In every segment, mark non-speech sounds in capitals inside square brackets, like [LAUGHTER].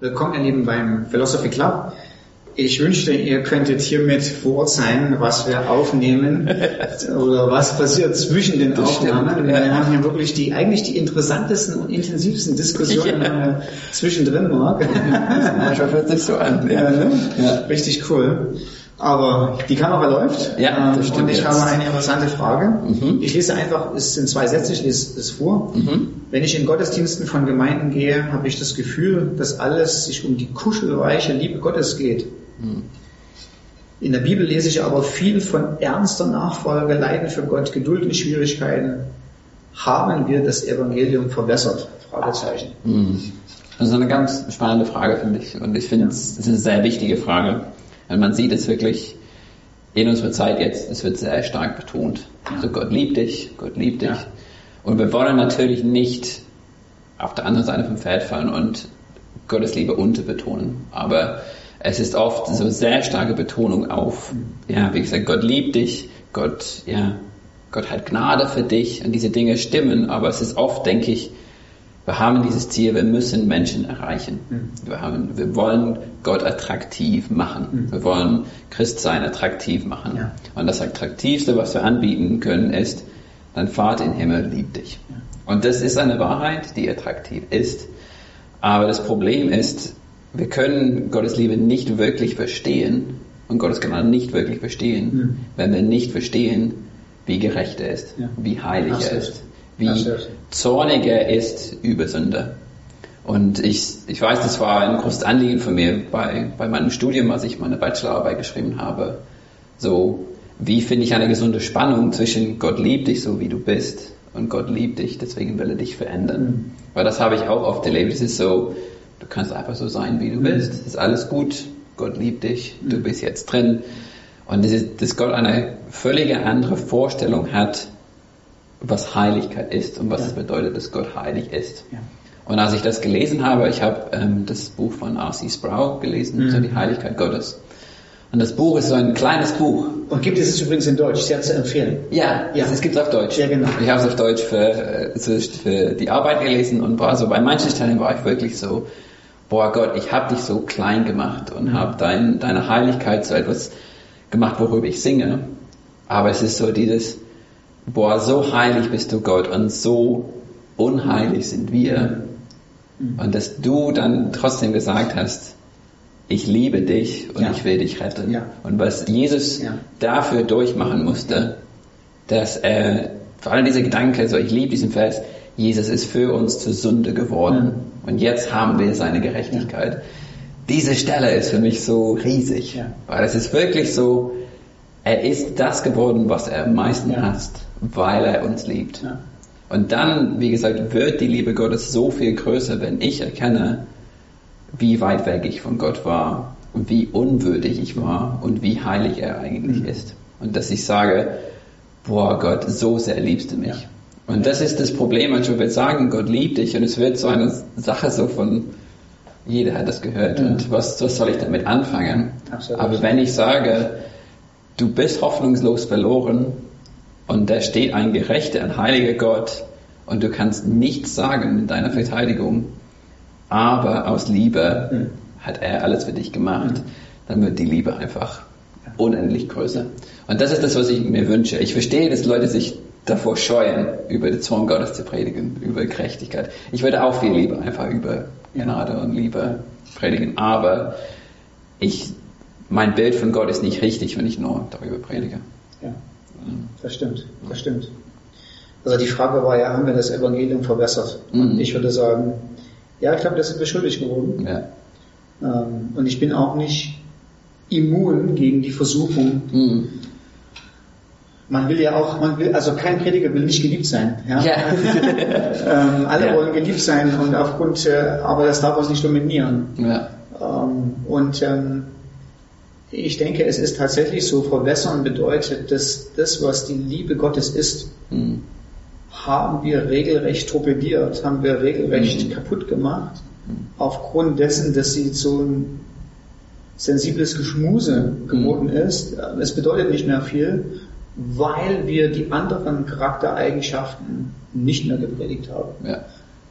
Willkommen, ihr Lieben, beim Philosophy Club. Ich wünschte, ihr könntet hiermit vor Ort sein, was wir aufnehmen [LAUGHS] oder was passiert zwischen den Das Aufnahmen. stimmt, Wir ja. haben hier wirklich die eigentlich die interessantesten und intensivsten Diskussionen Ja. äh, zwischendrin, Marc. [LAUGHS] Manchmal hört sich so an. Ja, ne? Ja. Richtig cool. Aber die Kamera läuft. Ja, das ähm, stimmt Und ich jetzt. habe eine interessante Frage. Mhm. Ich lese einfach, es sind zwei Sätze, ich lese es vor. Mhm. Wenn ich in Gottesdiensten von Gemeinden gehe, habe ich das Gefühl, dass alles sich um die kuschelreiche Liebe Gottes geht. Mhm. In der Bibel lese ich aber viel von ernster Nachfolge, Leiden für Gott, Geduld in Schwierigkeiten. Haben wir das Evangelium verbessert? Fragezeichen. Mhm. Das ist eine ganz spannende Frage, finde ich. Und ich finde, es ist eine sehr wichtige Frage. Weil man sieht es wirklich in unserer Zeit jetzt, es wird sehr stark betont. Also Gott liebt dich, Gott liebt dich. Ja. Und wir wollen natürlich nicht auf der anderen Seite vom Pferd fallen und Gottes Liebe unterbetonen. Aber es ist oft so sehr starke Betonung auf, ja, wie gesagt, Gott liebt dich, Gott, ja, Gott hat Gnade für dich und diese Dinge stimmen, aber es ist oft, denke ich, wir haben dieses Ziel, wir müssen Menschen erreichen. Wir, haben, wir wollen Gott attraktiv machen. Wir wollen Christsein attraktiv machen. Ja. Und das Attraktivste, was wir anbieten können, ist, dein Vater im Himmel liebt dich. Und das ist eine Wahrheit, die attraktiv ist. Aber das Problem ist, wir können Gottes Liebe nicht wirklich verstehen und Gottes Gnade nicht wirklich verstehen, Mhm. wenn wir nicht verstehen, wie gerecht er ist, Ja. wie heilig Hast er ist, wie Hast recht. zornig er ist über Sünde. Und ich, ich weiß, das war ein großes Anliegen von mir bei, bei meinem Studium, als ich meine Bachelorarbeit geschrieben habe. So, wie finde ich eine gesunde Spannung zwischen Gott liebt dich so, wie du bist und Gott liebt dich, deswegen will er dich verändern. Mhm. Weil das habe ich auch oft erlebt. Es ist so, du kannst einfach so sein, wie du bist. Es ist alles gut. Gott liebt dich. Du bist jetzt drin. Und das ist, dass Gott eine völlige andere Vorstellung hat, was Heiligkeit ist und was Ja. es bedeutet, dass Gott heilig ist. Ja. Und als ich das gelesen habe, ich habe ähm, das Buch von R.C. Sproul gelesen, Mhm. so die Heiligkeit Gottes. Und das Buch ist so ein kleines Buch. Und gibt es es übrigens in Deutsch, sehr zu empfehlen. Ja, Ja. Es, gibt es auf Deutsch. Ja, genau. Ich habe es auf Deutsch für, äh, für, die Arbeit gelesen und war so, bei manchen Stellen war ich wirklich so, boah Gott, ich habe dich so klein gemacht und habe dein, deine Heiligkeit so etwas gemacht, worüber ich singe. Aber es ist so dieses, boah, so heilig bist du Gott und so unheilig sind wir. Und dass du dann trotzdem gesagt hast, ich liebe dich und Ja. ich will dich retten. Ja. Und was Jesus Ja. dafür durchmachen musste, dass er, vor allem dieser Gedanke, so ich liebe diesen Vers, Jesus ist für uns zur Sünde geworden und jetzt haben wir seine Gerechtigkeit. Diese Stelle ist für mich so riesig, weil es ist wirklich so, er ist das geworden, was er am meisten Ja. hasst, weil er uns liebt. Ja. Und dann, wie gesagt, wird die Liebe Gottes so viel größer, wenn ich erkenne, wie weit weg ich von Gott war und wie unwürdig ich war und wie heilig er eigentlich Mhm. ist. Und dass ich sage, boah Gott, so sehr liebst du mich. Ja. Und das ist das Problem, manchmal wird sagen, Gott liebt dich und es wird so eine Sache so von, jeder hat das gehört Ja. und was, was soll ich damit anfangen? Absolut. Aber wenn ich sage, du bist hoffnungslos verloren und da steht ein gerechter, ein heiliger Gott und du kannst nichts sagen in deiner Verteidigung, aber aus Liebe Mhm. hat er alles für dich gemacht, dann wird die Liebe einfach unendlich größer. Und das ist das, was ich mir wünsche. Ich verstehe, dass Leute sich davor scheuen, über den Zorn Gottes zu predigen, über Gerechtigkeit. Ich würde auch viel lieber einfach über Gnade und Liebe predigen, aber ich, mein Bild von Gott ist nicht richtig, wenn ich nur darüber predige. Ja, das stimmt, das stimmt. Also die Frage war ja, haben wir das Evangelium verbessert? Und Mhm. ich würde sagen, ja, ich glaube, das sind wir schuldig geworden. Ja. Ähm, Und ich bin auch nicht immun gegen die Versuchung. Mhm. Man will ja auch, man will, also kein Prediger will nicht geliebt sein. Ja? Ja. [LAUGHS] ähm, alle Ja. wollen geliebt sein und aufgrund, äh, aber das darf uns nicht dominieren. ja. Ähm, und ähm, ich denke, es ist tatsächlich so, verwässern bedeutet, dass das, was die Liebe Gottes ist, Mhm. haben wir regelrecht torpediert, haben wir regelrecht Mhm. kaputt gemacht, aufgrund dessen, dass sie so ein sensibles Geschmuse geworden ist. Es bedeutet nicht mehr viel, weil wir die anderen Charaktereigenschaften nicht mehr gepredigt haben. Ja.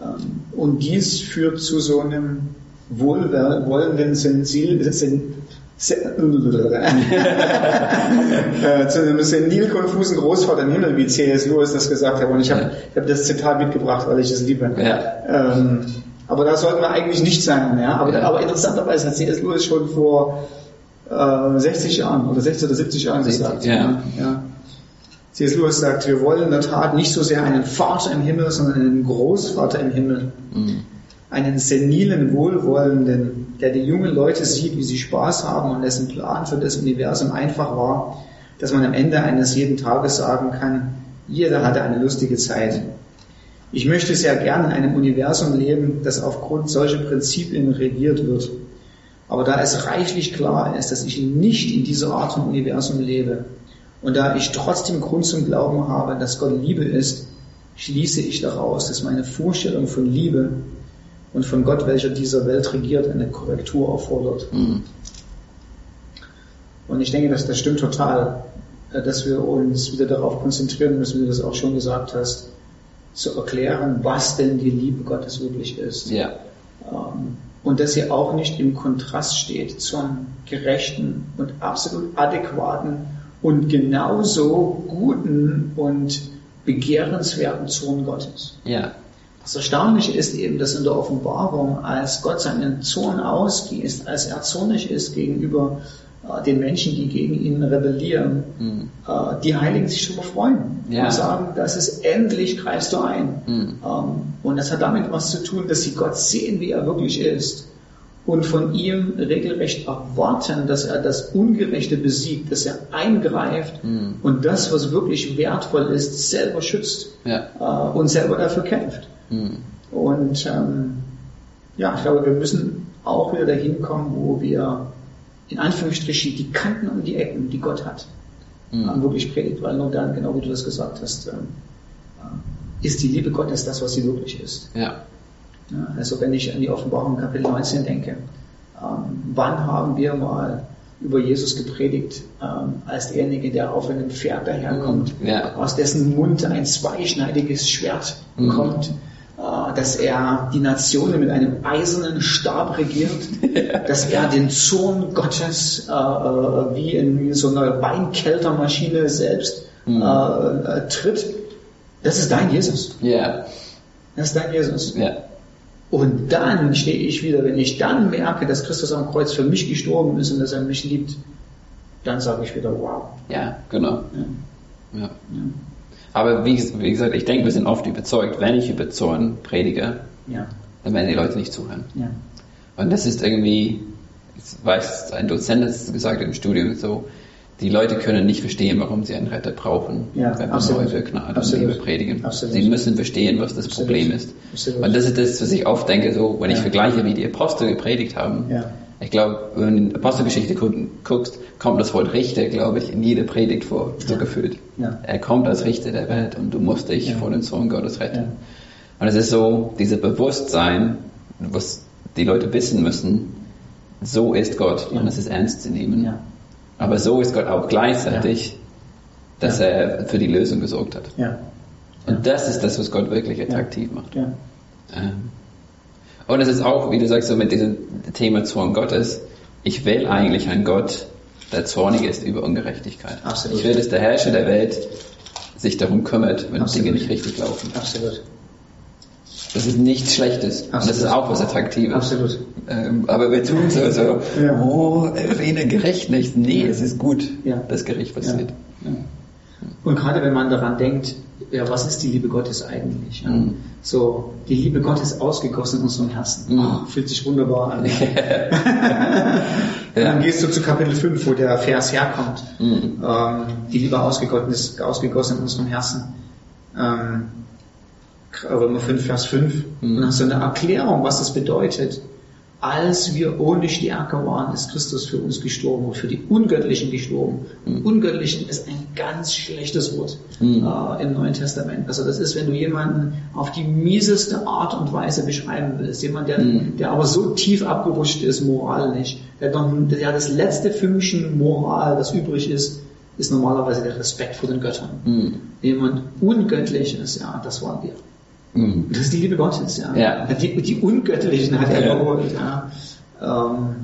Ähm, Und dies führt zu so einem wohlwollenden Sensil, sen, sen, äh, [LAUGHS] zu einem senil konfusen Großvater im Himmel, wie C.S. Lewis das gesagt hat. Und ich habe Ja. hab das Zitat mitgebracht, weil ich es liebe. Ja. Ähm, aber da sollten wir eigentlich nicht sein. Ja? Aber, Ja. aber interessanterweise hat C.S. Lewis schon vor äh, 60 Jahren oder 60 oder 70 Jahren 60, gesagt. ja. Ja. C.S. Lewis sagt, wir wollen in der Tat nicht so sehr einen Vater im Himmel, sondern einen Großvater im Himmel. Mhm. Einen senilen Wohlwollenden, der die jungen Leute sieht, wie sie Spaß haben und dessen Plan für das Universum einfach war, dass man am Ende eines jeden Tages sagen kann, jeder hatte eine lustige Zeit. Ich möchte sehr gern in einem Universum leben, das aufgrund solcher Prinzipien regiert wird. Aber da es reichlich klar ist, dass ich nicht in dieser Art von Universum lebe und da ich trotzdem Grund zum Glauben habe, dass Gott Liebe ist, schließe ich daraus, dass meine Vorstellung von Liebe und von Gott, welcher dieser Welt regiert, eine Korrektur erfordert. Mhm. Und ich denke, dass das stimmt total, äh, dass wir uns wieder darauf konzentrieren müssen, wie du das auch schon gesagt hast, zu erklären, was denn die Liebe Gottes wirklich ist. Ja. Ähm, Und dass sie auch nicht im Kontrast steht zum gerechten und absolut adäquaten und genauso guten und begehrenswerten Zorn Gottes. Ja. Das Erstaunliche ist eben, dass in der Offenbarung, als Gott seinen Zorn ausgießt, als er zornig ist gegenüber äh, den Menschen, die gegen ihn rebellieren, Mhm. äh, die Heiligen sich darüber freuen Ja. und sagen, das ist endlich greifst du ein. Mhm. Ähm, und das hat damit was zu tun, dass sie Gott sehen, wie er wirklich ist und von ihm regelrecht erwarten, dass er das Ungerechte besiegt, dass er eingreift Mhm. und das, was wirklich wertvoll ist, selber schützt Ja. äh, und selber dafür kämpft. Mhm. Und ähm, ja, ich glaube, wir müssen auch wieder dahin kommen, wo wir in Anführungsstrichen die Kanten und die Ecken, die Gott hat, Mhm. ähm, wirklich predigt, weil nur dann, genau wie du das gesagt hast, ähm, äh, ist die Liebe Gottes das, was sie wirklich ist. Ja. Ja, also wenn ich an die Offenbarung Kapitel 19 denke, ähm, wann haben wir mal über Jesus gepredigt, ähm, als derjenige, der auf einem Pferd daherkommt, Ja. aus dessen Mund ein zweischneidiges Schwert Mhm. kommt, dass er die Nationen mit einem eisernen Stab regiert, [LAUGHS] dass er den Zorn Gottes äh, äh, wie in so einer Weinkältermaschine selbst Mhm. äh, äh, tritt. Das ist dein Jesus. Ja. Das ist dein Jesus. Ja. Und dann stehe ich wieder, wenn ich dann merke, dass Christus am Kreuz für mich gestorben ist und dass er mich liebt, dann sage ich wieder, wow. Ja, genau. Ja. Ja. Aber wie, wie gesagt, ich denke, wir sind oft überzeugt, wenn ich über Zorn predige, Ja. dann werden die Leute nicht zuhören. Ja. Und das ist irgendwie, ich weiß, ein Dozent hat es gesagt im Studium so, die Leute können nicht verstehen, warum sie einen Retter brauchen, Ja, wenn wir heute Gnade und. Liebe predigen. Absolut. Sie müssen verstehen, was das Absolut. Problem ist. Absolut. Und das ist das, was ich oft denke, so, wenn ich Ja. vergleiche, wie die Apostel gepredigt haben. Ja. Ich glaube, wenn du in die Apostelgeschichte gu- guckst, kommt das Wort Richter, glaube ich, in jede Predigt vor, so Ja. gefühlt. Ja. Er kommt als Richter der Welt und du musst dich Ja. vor dem Zorn Gottes retten. Und es ist so, dieses Bewusstsein, was die Leute wissen müssen, so ist Gott und es ist ernst zu nehmen. Aber so ist Gott auch gleichzeitig, dass er für die Lösung gesorgt hat. Und das ist das, was Gott wirklich attraktiv macht. Ähm, Und es ist auch, wie du sagst, so mit diesem Thema Zorn Gottes, ich will eigentlich einen Gott, der zornig ist über Ungerechtigkeit. Absolut. Ich will, dass der Herrscher der Welt sich darum kümmert, wenn Absolut. Dinge nicht richtig laufen. Absolut. Das ist nichts Schlechtes. Und das ist Absolut. auch was Attraktives. Absolut. Ähm, aber wir tun so, so Ja. oh, erwähne gerecht nicht. Nee, es ist gut, Ja. dass Gericht Ja. passiert. Ja. Und gerade wenn man daran denkt, ja, was ist die Liebe Gottes eigentlich? Ja? Mhm. So, die Liebe Gottes ausgegossen in unserem Herzen. Mhm. Oh, fühlt sich wunderbar an. [LAUGHS] Und dann gehst du zu Kapitel 5, wo der Vers herkommt. Mhm. Ähm, die Liebe ausgegossen ist, ausgegossen in unserem Herzen. Ähm, Römer 5, Vers 5. Mhm. Und hast du eine Erklärung, was das bedeutet. Als wir ohne Stärke waren, ist Christus für uns gestorben und für die Ungöttlichen gestorben. Mhm. Ungöttlichen ist ein ganz schlechtes Wort Mhm. äh, im Neuen Testament. Also das ist, wenn du jemanden auf die mieseste Art und Weise beschreiben willst. Jemand, der, Mhm. der aber so tief abgerutscht ist, moralisch, der, noch, der das letzte Fünkchen Moral, das übrig ist, ist normalerweise der Respekt vor den Göttern. Mhm. Jemand ungöttlich ist, ja, das waren wir. Mhm. Das ist die Liebe Gottes, ja. Ja. Die, die ungöttlichen hat er Ja. überholt, ja. Ähm,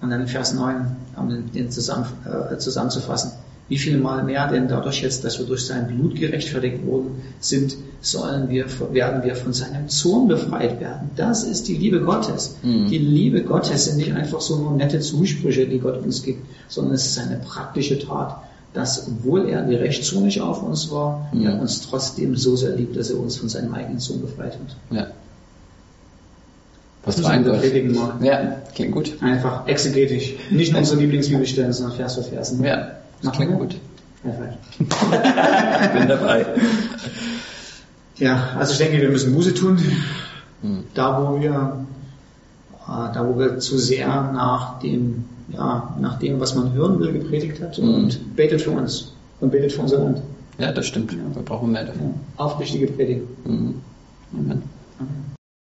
und dann in Vers 9, um den zusammen, äh, zusammenzufassen. Wie viel mal mehr denn dadurch jetzt, dass wir durch sein Blut gerechtfertigt worden sind, sollen wir, werden wir von seinem Zorn befreit werden. Das ist die Liebe Gottes. Mhm. Die Liebe Gottes sind nicht einfach so nur nette Zusprüche, die Gott uns gibt, sondern es ist eine praktische Tat, dass, obwohl er gerechtszornig auf uns war, Mhm. er uns trotzdem so sehr liebt, dass er uns von seinem eigenen Sohn befreit hat. Ja. Was Das war ein müssen wir Gott? predigen mal. Ja, klingt gut. Einfach exegetisch. Nicht nur unsere Lieblingsbibelstellen, sondern Vers für Vers. ne? Ja, das klingt gut. Perfekt. Bin dabei. Ja, also ich denke, wir müssen Buße tun. Mhm. Da, wo wir, äh, da, wo wir zu sehr nach dem, ja, nach dem, was man hören will, gepredigt hat Mhm. und betet für uns und betet für unser Land. Ja, das stimmt. Wir brauchen mehr davon. Ja. Aufrichtige Predigt. Mhm. Amen. Amen.